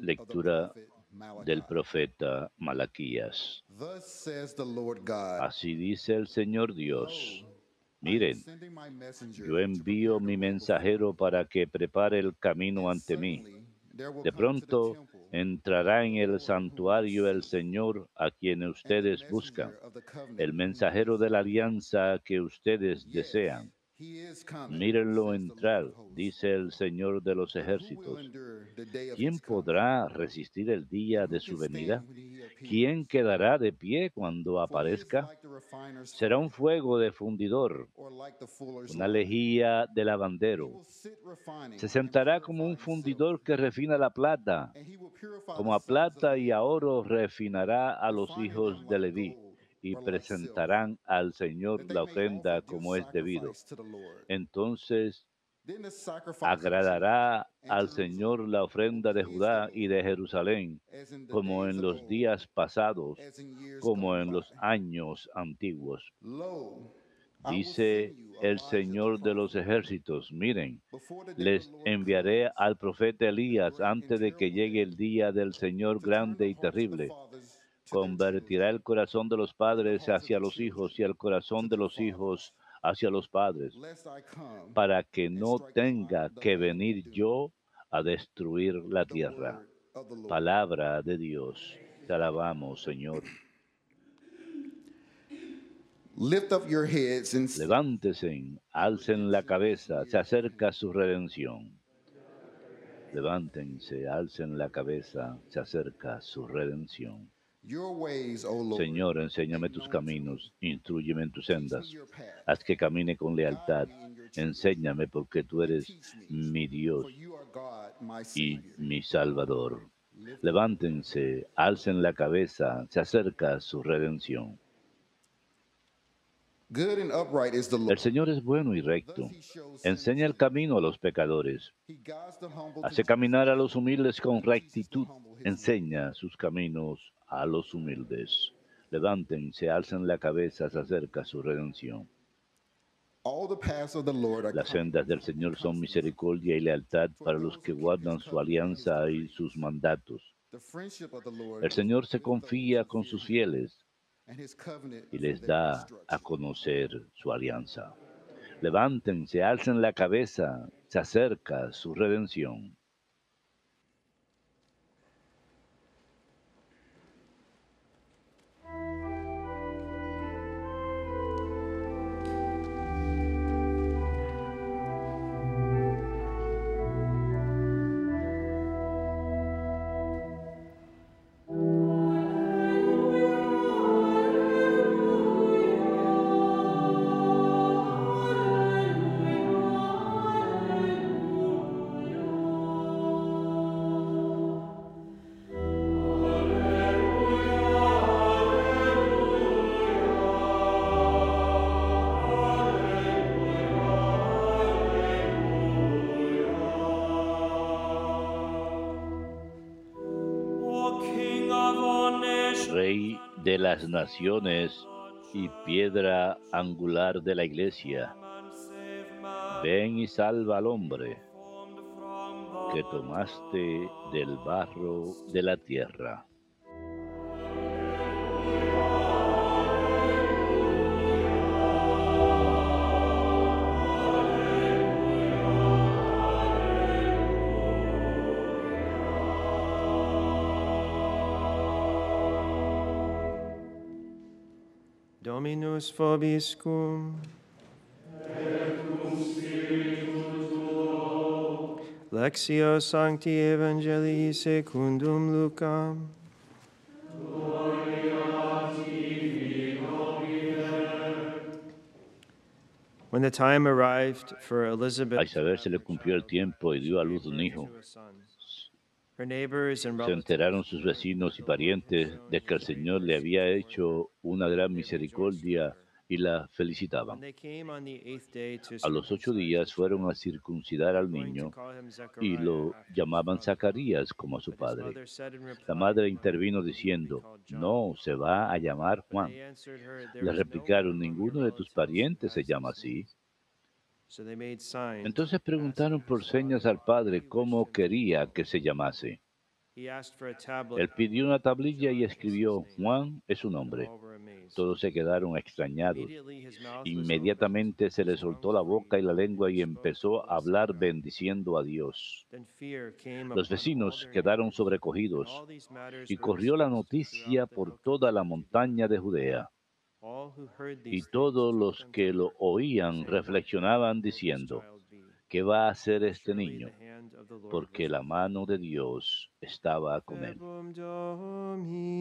Lectura del profeta Malaquías. Thus says the Lord God. Así dice el Señor Dios. Miren, my messenger yo envío mi mensajero para que prepare el camino ante mí. De pronto entrará en el santuario el Señor a quien ustedes buscan, el mensajero de la alianza que ustedes desean. Mírenlo entrar, dice el Señor de los ejércitos. ¿Quién podrá resistir el día de su venida? ¿Quién quedará de pie cuando aparezca? Será un fuego de fundidor, una lejía de lavandero. Se sentará como un fundidor que refina la plata. Como a plata y a oro refinará a los hijos de Leví y presentarán al Señor la ofrenda como es debido. Entonces agradará al Señor la ofrenda de Judá y de Jerusalén, como en los días pasados, como en los años antiguos. Dice el Señor de los ejércitos, miren, les enviaré al profeta Elías antes de que llegue el día del Señor grande y terrible. Convertirá el corazón de los padres hacia los hijos y el corazón de los hijos hacia los padres, para que no tenga que venir yo a destruir la tierra. Palabra de Dios. Te alabamos, Señor. Levántese, alcen la cabeza, se acerca su redención. Levántense, alcen la cabeza, se acerca su redención. Señor, enséñame tus caminos, instruyeme en tus sendas. Haz que camine con lealtad. Enséñame porque tú eres mi Dios y mi Salvador. Levántense, alcen la cabeza, se acerca su redención. El. Señor es bueno y recto. Enseña el camino a los pecadores. Hace caminar a los humildes con rectitud. Enseña sus caminos a los humildes. Levántense, alcen la cabeza, se acerca su redención. Las sendas del Señor son misericordia y lealtad para los que guardan su alianza y sus mandatos. El Señor se confía con sus fieles y les da a conocer su alianza. Levántense, alcen la cabeza, se acerca su redención. Rey de las naciones y piedra angular de la iglesia, ven y salva al hombre que tomaste del barro de la tierra. Dominus vobiscum. Lectio Sancti Evangelii secundum Lucam. When the time arrived for A Elizabeth Isabel se le cumplió el tiempo y dio a luz un hijo. Se enteraron sus vecinos y parientes de que el Señor le había hecho una gran misericordia y la felicitaban. A los ocho días fueron a circuncidar al niño y lo llamaban. Zacarías como a su padre. La madre "My intervino diciendo, called John." no, se va a llamar Juan. they answered her, "There Le replicaron, ninguno de tus parientes se llama this name." así. Entonces preguntaron por señas al padre cómo quería que se llamase. Él pidió una tablilla y escribió, Juan es su nombre. Todos se quedaron extrañados. Inmediatamente se le soltó la boca y la lengua y empezó a hablar Ben. bendiciendo a Dios. Los vecinos quedaron sobrecogidos y corrió la noticia por toda la montaña de Judea. Y todos los que lo oían reflexionaban "What will this diciendo, child be?" ¿qué va a hacer este niño? Porque la mano de Dios estaba con él. Domini.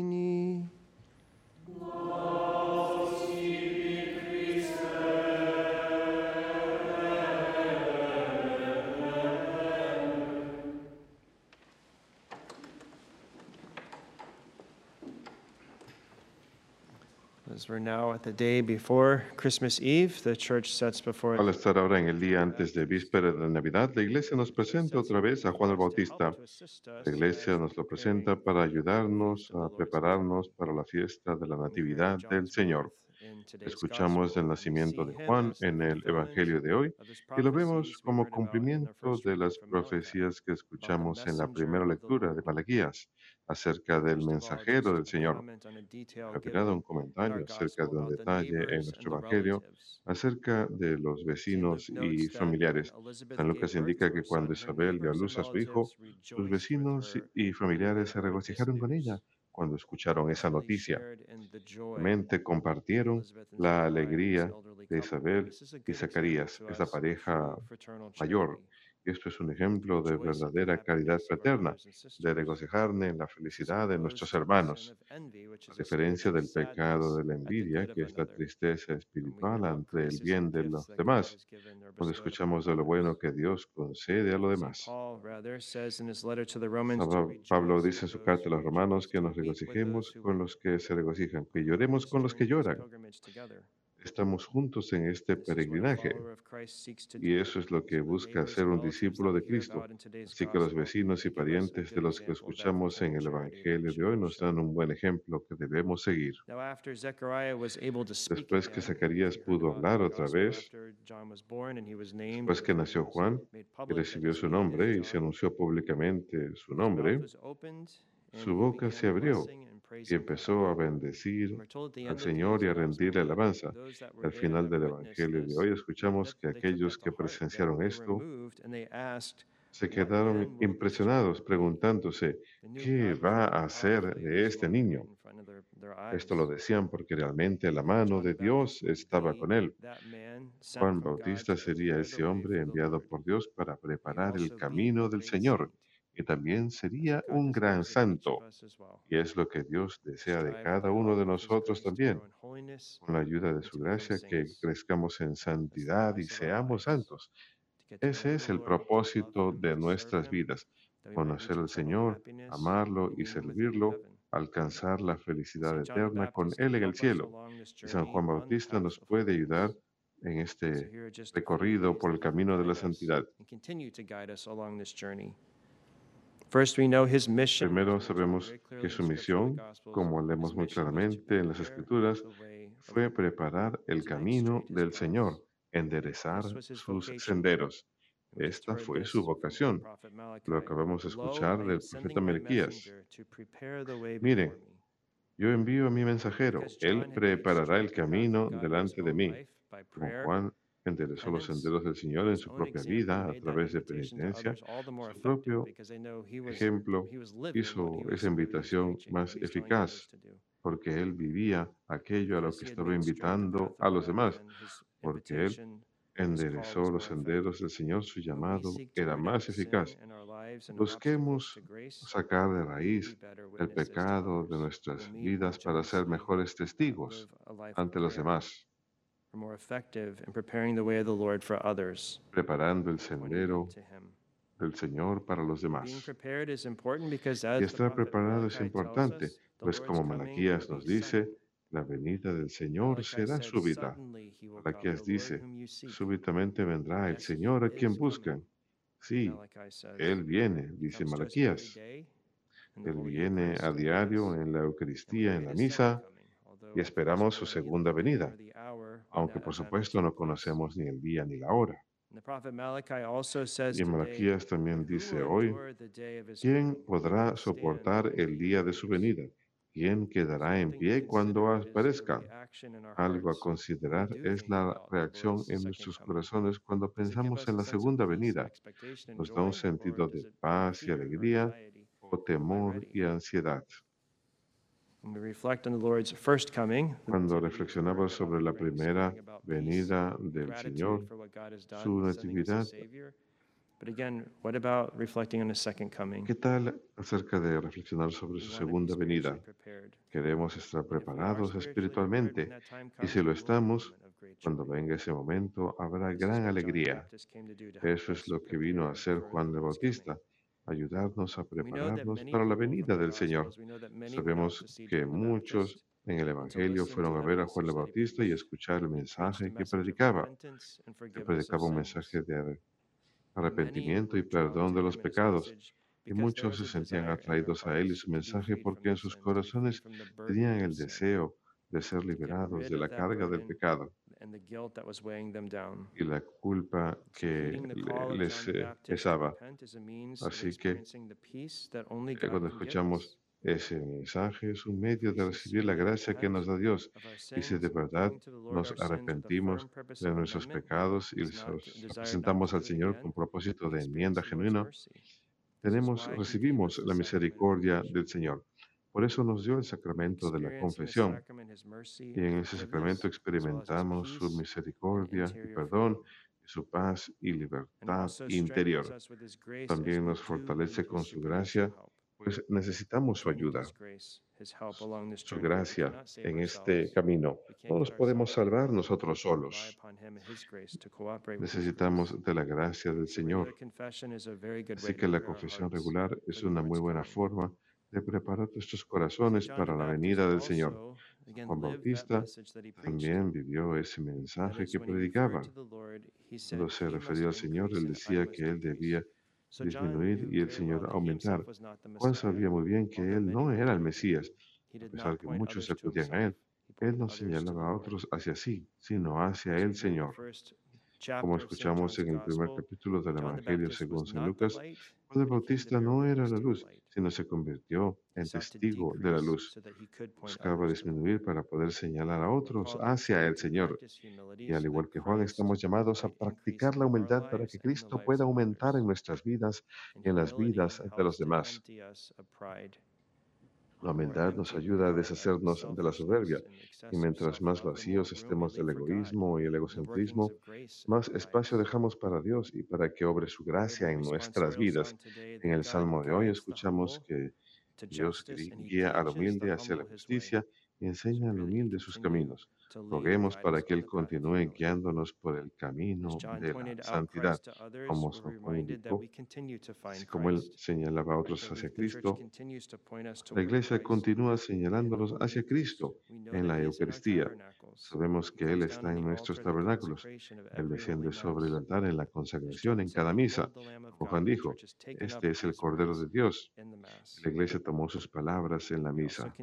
Al estar ahora en el día antes de víspera de Navidad, la iglesia nos presenta otra vez a Juan el Bautista. La iglesia nos lo presenta para ayudarnos a prepararnos para la fiesta de la Natividad del Señor. Escuchamos del nacimiento de Juan en el Evangelio de hoy y lo vemos como cumplimiento de las profecías que escuchamos en la primera lectura de Malaquías acerca del mensajero del Señor. Ha pegado un comentario acerca de un detalle en nuestro Evangelio acerca de los vecinos y familiares. San Lucas indica que cuando Isabel dio a luz a su hijo, sus vecinos y familiares se regocijaron con ella cuando escucharon esa noticia. Mente compartieron la alegría de Isabel y Zacarías, esa pareja mayor. Esto es un ejemplo de verdadera caridad fraterna, de regocijarme en la felicidad de nuestros hermanos, a diferencia del pecado de la envidia, que es la tristeza espiritual ante el bien de los demás, cuando escuchamos de lo bueno que Dios concede a lo demás. Pablo dice en su carta a los romanos que nos regocijemos con los que se regocijan, que lloremos con los que lloran. Estamos juntos en este peregrinaje y eso es lo que busca ser un discípulo de Cristo. Así que los vecinos y parientes de los que escuchamos en el Evangelio de hoy nos dan un buen ejemplo que debemos seguir. Después que Zacarías pudo hablar otra vez, Después que nació Juan y recibió su nombre y se anunció públicamente su nombre, su boca se abrió y empezó a bendecir al Señor y a rendirle alabanza. Al final del Evangelio de hoy escuchamos que aquellos que presenciaron esto se quedaron impresionados preguntándose, ¿qué va a hacer de este niño? Esto lo decían porque realmente la mano de Dios estaba con él. Juan Bautista sería ese hombre enviado por Dios para preparar el camino del Señor y también sería un gran santo. Y es lo que Dios desea de cada uno de nosotros también. Con la ayuda de su gracia, que crezcamos en santidad y seamos santos. Ese es el propósito de nuestras vidas. Conocer al Señor, amarlo y servirlo, alcanzar la felicidad eterna con Él en el cielo. Y San Juan Bautista nos puede ayudar en este recorrido por el camino de la santidad. Primero sabemos que su misión, como leemos muy claramente en las Escrituras, fue preparar el camino del Señor, enderezar sus senderos. Esta fue su vocación. Lo acabamos de escuchar del profeta Melquías. Miren, yo envío a mi mensajero. Él preparará el camino delante de mí. Como Juan enderezó los senderos del Señor en su propia vida a través de penitencia, su propio ejemplo hizo esa invitación más eficaz porque él vivía aquello a lo que estaba invitando a los demás, porque él enderezó los senderos del Señor, su llamado era más eficaz. Busquemos sacar de raíz el pecado de nuestras vidas para ser mejores testigos ante los demás, preparando el sendero del Señor para los demás. Y estar preparado es importante, pues como Malaquías nos dice, la venida del Señor será súbita. Malaquías dice, súbitamente vendrá el Señor a quien buscan. Sí, Él viene, dice Malaquías. Él viene a diario en la Eucaristía, en la misa, y esperamos su segunda venida, aunque por supuesto no conocemos ni el día ni la hora. Y Malaquías también dice hoy, ¿quién podrá soportar el día de su venida? ¿Quién quedará en pie cuando aparezca? Algo a considerar es la reacción en nuestros corazones cuando pensamos en la segunda venida. Nos da un sentido de paz y alegría o temor y ansiedad. Cuando reflexionamos sobre la primera venida del Señor, su natividad, ¿Qué tal acerca de reflexionar sobre su segunda venida? Queremos estar preparados espiritualmente y si lo estamos, cuando venga ese momento habrá gran alegría. Eso es lo que vino a hacer Juan el Bautista ayudarnos a prepararnos para la venida del Señor. Sabemos que muchos en el Evangelio fueron a ver a Juan el Bautista y escuchar el mensaje que predicaba. Predicaba un mensaje de arrepentimiento y perdón de los pecados. Y muchos se sentían atraídos a él y su mensaje porque en sus corazones tenían el deseo de ser liberados de la carga del pecado y la culpa que les eh, pesaba. Así que eh, cuando escuchamos ese mensaje es un medio de recibir la gracia que nos da Dios. Y si de verdad nos arrepentimos de nuestros pecados y los presentamos al Señor con propósito de enmienda genuina, tenemos, recibimos la misericordia del Señor. Por eso nos dio el sacramento de la confesión. Y en ese sacramento experimentamos su misericordia y perdón su paz y libertad interior. También nos fortalece con su gracia, pues necesitamos su ayuda, su gracia en este camino. No nos podemos salvar nosotros solos. Necesitamos de la gracia del Señor. Así que la confesión regular es una muy buena forma de preparar nuestros corazones para la venida del Señor. Juan Bautista también vivió ese mensaje que predicaba. Cuando se refería al Señor, él decía que él debía disminuir y el Señor aumentar. Juan sabía muy bien que él no era el Mesías, a pesar de que muchos acudían a él. Él no señalaba a otros hacia sí, sino hacia el Señor. Como escuchamos en el primer capítulo del Evangelio según San Lucas, Juan el Bautista no era la luz, sino se convirtió en testigo de la luz. Buscaba disminuir para poder señalar a otros hacia el Señor. Y al igual que Juan, estamos llamados a practicar la humildad para que Cristo pueda aumentar en nuestras vidas y en las vidas de los demás. La humildad nos ayuda a deshacernos de la soberbia, y mientras más vacíos estemos del egoísmo y el egocentrismo, más espacio dejamos para Dios y para que obre su gracia en nuestras vidas. En el Salmo de hoy escuchamos que Dios guía al humilde hacia la justicia y enseña al humilde sus caminos. Roguemos para que Él continúe guiándonos por el camino de la santidad. Como así como Él señalaba a otros hacia Cristo, la Iglesia continúa señalándonos hacia Cristo en la Eucaristía. Sabemos que Él está en nuestros tabernáculos. Él desciende sobre el altar en la consagración, en cada misa. Juan dijo, este es el Cordero de Dios. La Iglesia tomó sus palabras en la misa.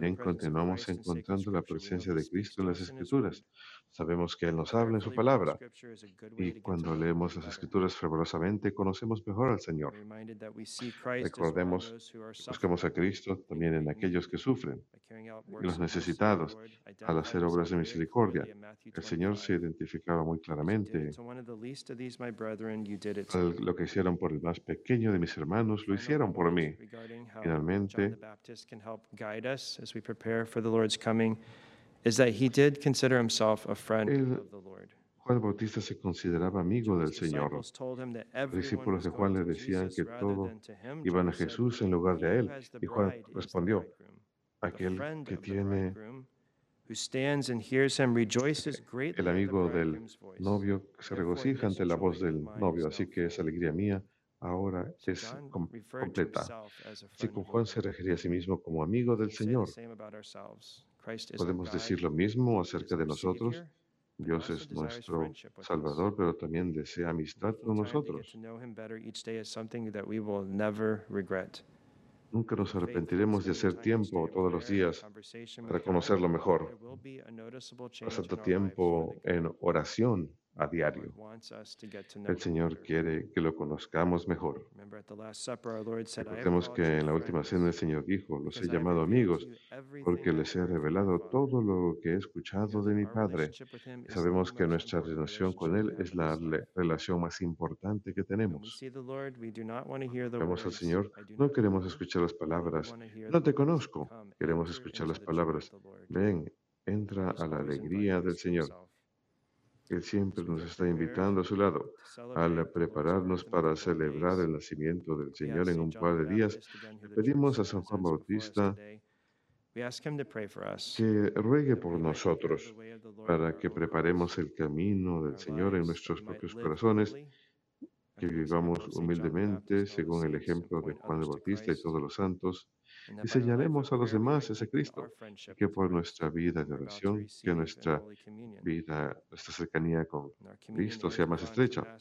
Bien, continuamos encontrando la presencia presencia de Cristo en las Escrituras. Sabemos que Él nos habla en su palabra. Y cuando leemos las Escrituras fervorosamente, conocemos mejor al Señor. Recordemos, buscamos a Cristo también en aquellos que sufren, en los necesitados, al hacer obras de misericordia. El Señor se identificaba muy claramente. Lo que hicieron por el más pequeño de mis hermanos, lo hicieron por mí. Finalmente, is that he did consider himself a friend el, of the Lord. Juan Bautista se consideraba amigo del Señor. Los discípulos de Juan le decían que todos iban a Jesús en lugar de a él. Y Juan respondió, aquel que tiene el amigo del novio se regocija ante la voz del novio, así que esa alegría mía ahora es com completa. Así que Juan se refería a sí mismo como amigo del Señor. ¿Podemos decir lo mismo acerca de nosotros? Dios es nuestro Salvador, pero también desea amistad con nosotros. Nunca nos arrepentiremos de hacer tiempo todos los días para conocerlo mejor. Pasando tiempo en oración diario. El Señor quiere que lo conozcamos mejor. Recordemos que en la última cena el Señor dijo, los he llamado amigos porque les he revelado todo lo que he escuchado de mi Padre. Y sabemos que nuestra relación con Él es la relación más importante que tenemos. Vemos al Señor, no queremos escuchar las palabras, no te conozco. Queremos escuchar las palabras, ven, entra a la alegría del Señor. Él siempre nos está invitando a su lado al prepararnos para celebrar el nacimiento del Señor en un par de días. le pedimos a San Juan Bautista que ruegue por nosotros para que preparemos el camino del Señor en nuestros propios corazones, que vivamos humildemente según el ejemplo de Juan el Bautista y todos los santos, y señalemos a los demás ese Cristo, y que por nuestra vida de oración, que nuestra vida, nuestra cercanía con Cristo sea más estrecha.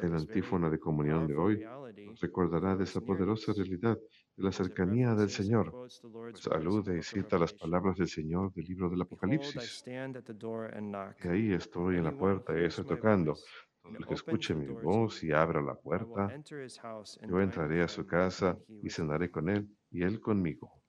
El antífona de comunión de hoy nos recordará de esa poderosa realidad de la cercanía del Señor. Pues alude y cita las palabras del Señor del libro del Apocalipsis. Que ahí estoy en la puerta y estoy tocando. El que escuche mi voz y abra la puerta, yo entraré a su casa y cenaré con él y él conmigo.